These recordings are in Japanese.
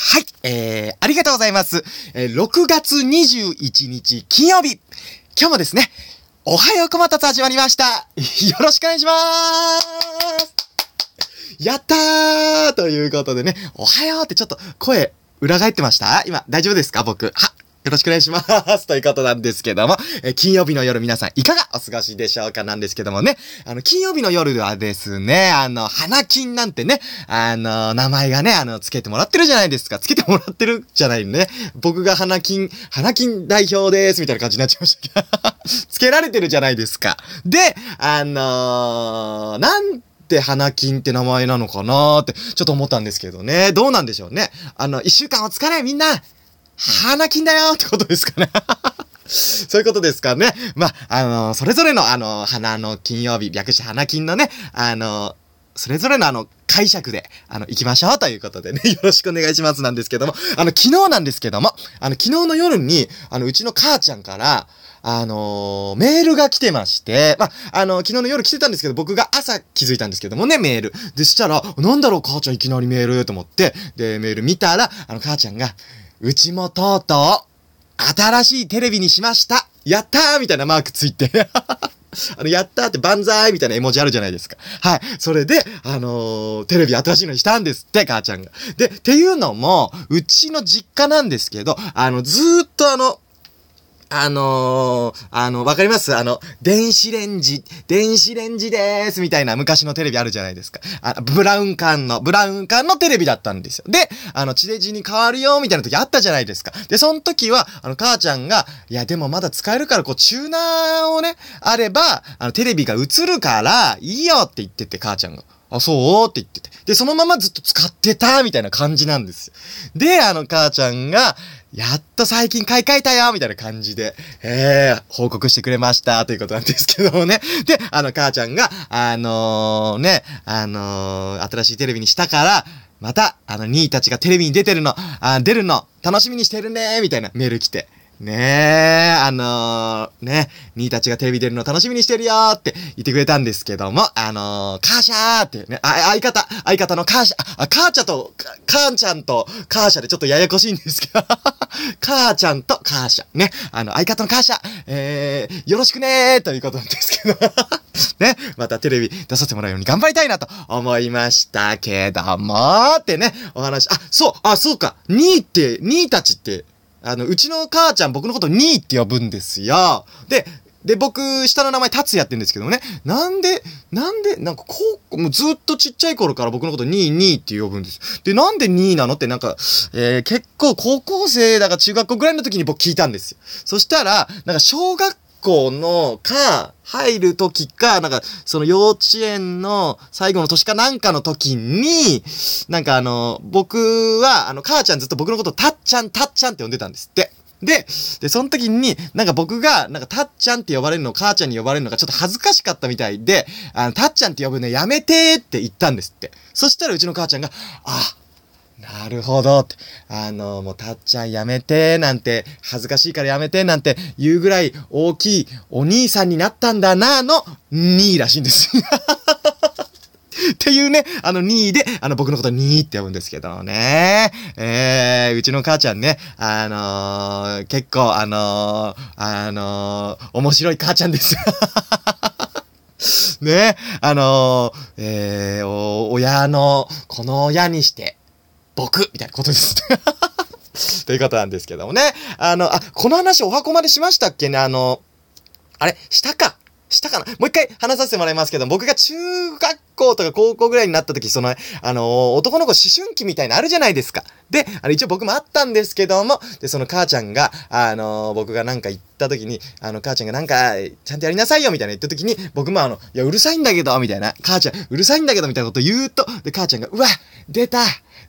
はい、えー、ありがとうございます。えー、6月21日金曜日。今日もですね、おはようこまたつ始まりました。よろしくお願いしまーす。やったーということでね、おはようってちょっと声裏返ってました？今、大丈夫ですか？僕。は、よろしくお願いします。ということなんですけども、え金曜日の夜皆さんいかがお過ごしでしょうかなんですけどもね、あの、金曜日の夜はですね、あの、花金なんてね、あの、名前がね、あの、つけてもらってるじゃないですか。つけてもらってるじゃないのね。僕が花金、花金代表です、みたいな感じになっちゃいましたけど。つけられてるじゃないですか。で、あのーなんて花金って名前なのかなーって、ちょっと思ったんですけどね。どうなんでしょうね。あの、一週間お疲れみんな花金だよってことですかね。そういうことですかね。まあ、あの、それぞれの、あの、花の金曜日、略して花金のね、あの、それぞれのあの、解釈で、あの、行きましょうということでね、よろしくお願いしますなんですけども、あの、昨日なんですけども、あの、昨日の夜に、あの、うちの母ちゃんから、あのーメールが来てまして、まあ、あの、昨日の夜来てたんですけど、僕が朝気づいたんですけどもね、メール。でしたら、なんだろう、母ちゃんいきなりメールと思って、で、メール見たら、あの、母ちゃんが、うちもとうとう、新しいテレビにしましたやったーみたいなマークついて。あの、やったーって万歳みたいな絵文字あるじゃないですか。はい。それで、あのーテレビ新しいのにしたんですって、母ちゃんが。で、っていうのも、うちの実家なんですけど、あの、ずーっとあの、あのー、あの、わかります？あの、電子レンジ、電子レンジでーすみたいな昔のテレビあるじゃないですか。あブラウン管の、ブラウン管のテレビだったんですよ。で、あの、地デジに変わるよみたいな時あったじゃないですか。で、その時は、あの、母ちゃんが、いや、でもまだ使えるから、こう、チューナーをね、あれば、あの、テレビが映るから、いいよって言ってて、母ちゃんが。あ、そう？って言ってて。で、そのままずっと使ってた、みたいな感じなんですよ。で、あの、母ちゃんが、やっと最近買い替えたよみたいな感じで、えー、報告してくれましたということなんですけどもね。で、あの、母ちゃんが、あのー、ね、あのー、新しいテレビにしたから、また、あの、兄たちがテレビに出てるの、あ出るの、楽しみにしてるねみたいなメール来て。ねえ、あのー、ね、兄たちがテレビ出るの楽しみにしてるよーって言ってくれたんですけども、あのー、カーシャーってね、あ、相方、相方のカーシャ、あ、カーチャと、カーちゃんとカーシャでちょっとややこしいんですけど、カーちゃんとカーシャ、ね、あの、相方のカーシャ、えー、よろしくねーということなんですけど、ね、またテレビ出させてもらうように頑張りたいなと思いましたけども、ってね、お話、あ、そう、あ、そうか、兄って、兄たちって、あの、うちの母ちゃん僕のことニーって呼ぶんですよ。で、で、僕、下の名前、達也って言うんですけどもね。なんで、なんで、なんか、こう、もうずっとちっちゃい頃から僕のこと、ニー、ニーって呼ぶんです。で、なんでニーなのって、なんか、えー、結構、高校生だか中学校ぐらいの時に僕聞いたんですよ。そしたら、なんか、小学校のか、入る時か、なんか、その幼稚園の最後の年かなんかの時に、なんかあの、僕は、あの、母ちゃんずっと僕のこと、たっちゃん、たっちゃんって呼んでたんですって。で、で、その時に、なんか僕が、なんか、たっちゃんって呼ばれるの、母ちゃんに呼ばれるのがちょっと恥ずかしかったみたいで、あの、たっちゃんって呼ぶのやめてーって言ったんですって。そしたらうちの母ちゃんが、あ、なるほどって。あの、もう、たっちゃんやめて、なんて、恥ずかしいからやめて、なんて言うぐらい大きいお兄さんになったんだな、の、2位らしいんです。っていうね、あの2位で、あの僕のこと2位って呼ぶんですけどね。えー、うちの母ちゃんね、あのー、結構、あのー、あのー、面白い母ちゃんです。ね、あのー、えー、親の、この親にして、僕みたいなことです。ということなんですけどもね。あの、あ、この話お箱までしましたっけね？あの、あれ、したか？したかな？もう一回話させてもらいますけど、僕が中学校とか高校ぐらいになった時、その、あの男の子思春期みたいなのあるじゃないですか。で、あの、一応僕もあったんですけども、で、その母ちゃんが、あの僕がなんか言った時に、あの、母ちゃんがなんか、ちゃんとやりなさいよ、みたいな言った時に、僕もあの、いや、うるさいんだけど、みたいな、母ちゃん、うるさいんだけど、みたいなこと言うと、で、母ちゃんが、うわ出た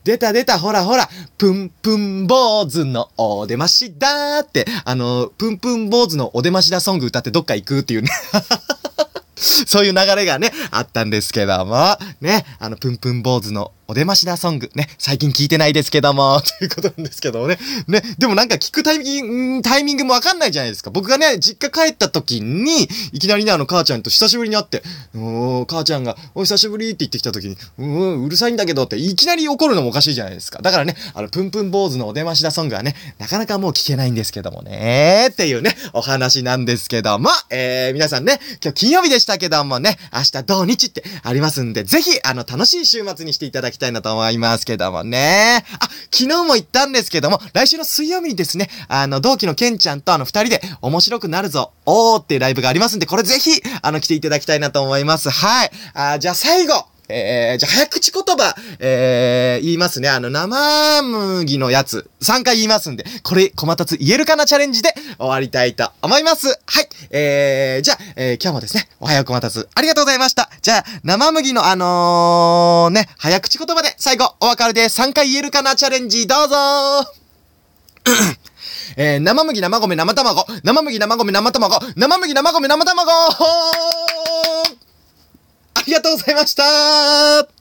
出た出たほらほらプンプン坊主のお出ましだーって、あの、プンプン坊主のお出ましだソング歌ってどっか行くっていうね。そういう流れがね、あったんですけども、ね、あの、プンプン坊主のお出ましだソングね、最近聞いてないですけども、ということなんですけどもね。ね、でもなんか聞くタイミング、タイミングもわかんないじゃないですか。僕がね、実家帰った時に、いきなりね、あの、母ちゃんと久しぶりに会って、お母ちゃんが、お久しぶりって言ってきた時に、うん、うるさいんだけどって、いきなり怒るのもおかしいじゃないですか。だからね、あの、プンプン坊主のお出ましだソングはね、なかなかもう聞けないんですけどもね、っていうね、お話なんですけども、えー、皆さんね、今日金曜日でしたけどもね、明日土日ってありますんで、ぜひ、あの、楽しい週末にしていただきたいなと思いますけどもね。あ、昨日も言ったんですけども、来週の水曜日にですね、あの、同期のケンちゃんとあの、二人で面白くなるぞ、おーっていうライブがありますんで、これぜひ、あの、来ていただきたいなと思います。はい。あ、じゃあ最後、えー、じゃあ早口言葉、えー、言いますね。あの、生麦のやつ、3回言いますんで、これ、小松言えるかなチャレンジで終わりたいと思います。はい。えー、じゃあ、えー、今日もですね、おはよう小松ありがとうございました。じゃあ、生麦のあのー、ね、早口言葉で最後、お別れで3回言えるかなチャレンジ、どうぞ。えー、生麦、生米、生卵、生麦、生米、生卵、生麦、生米、生卵。ありがとうございました。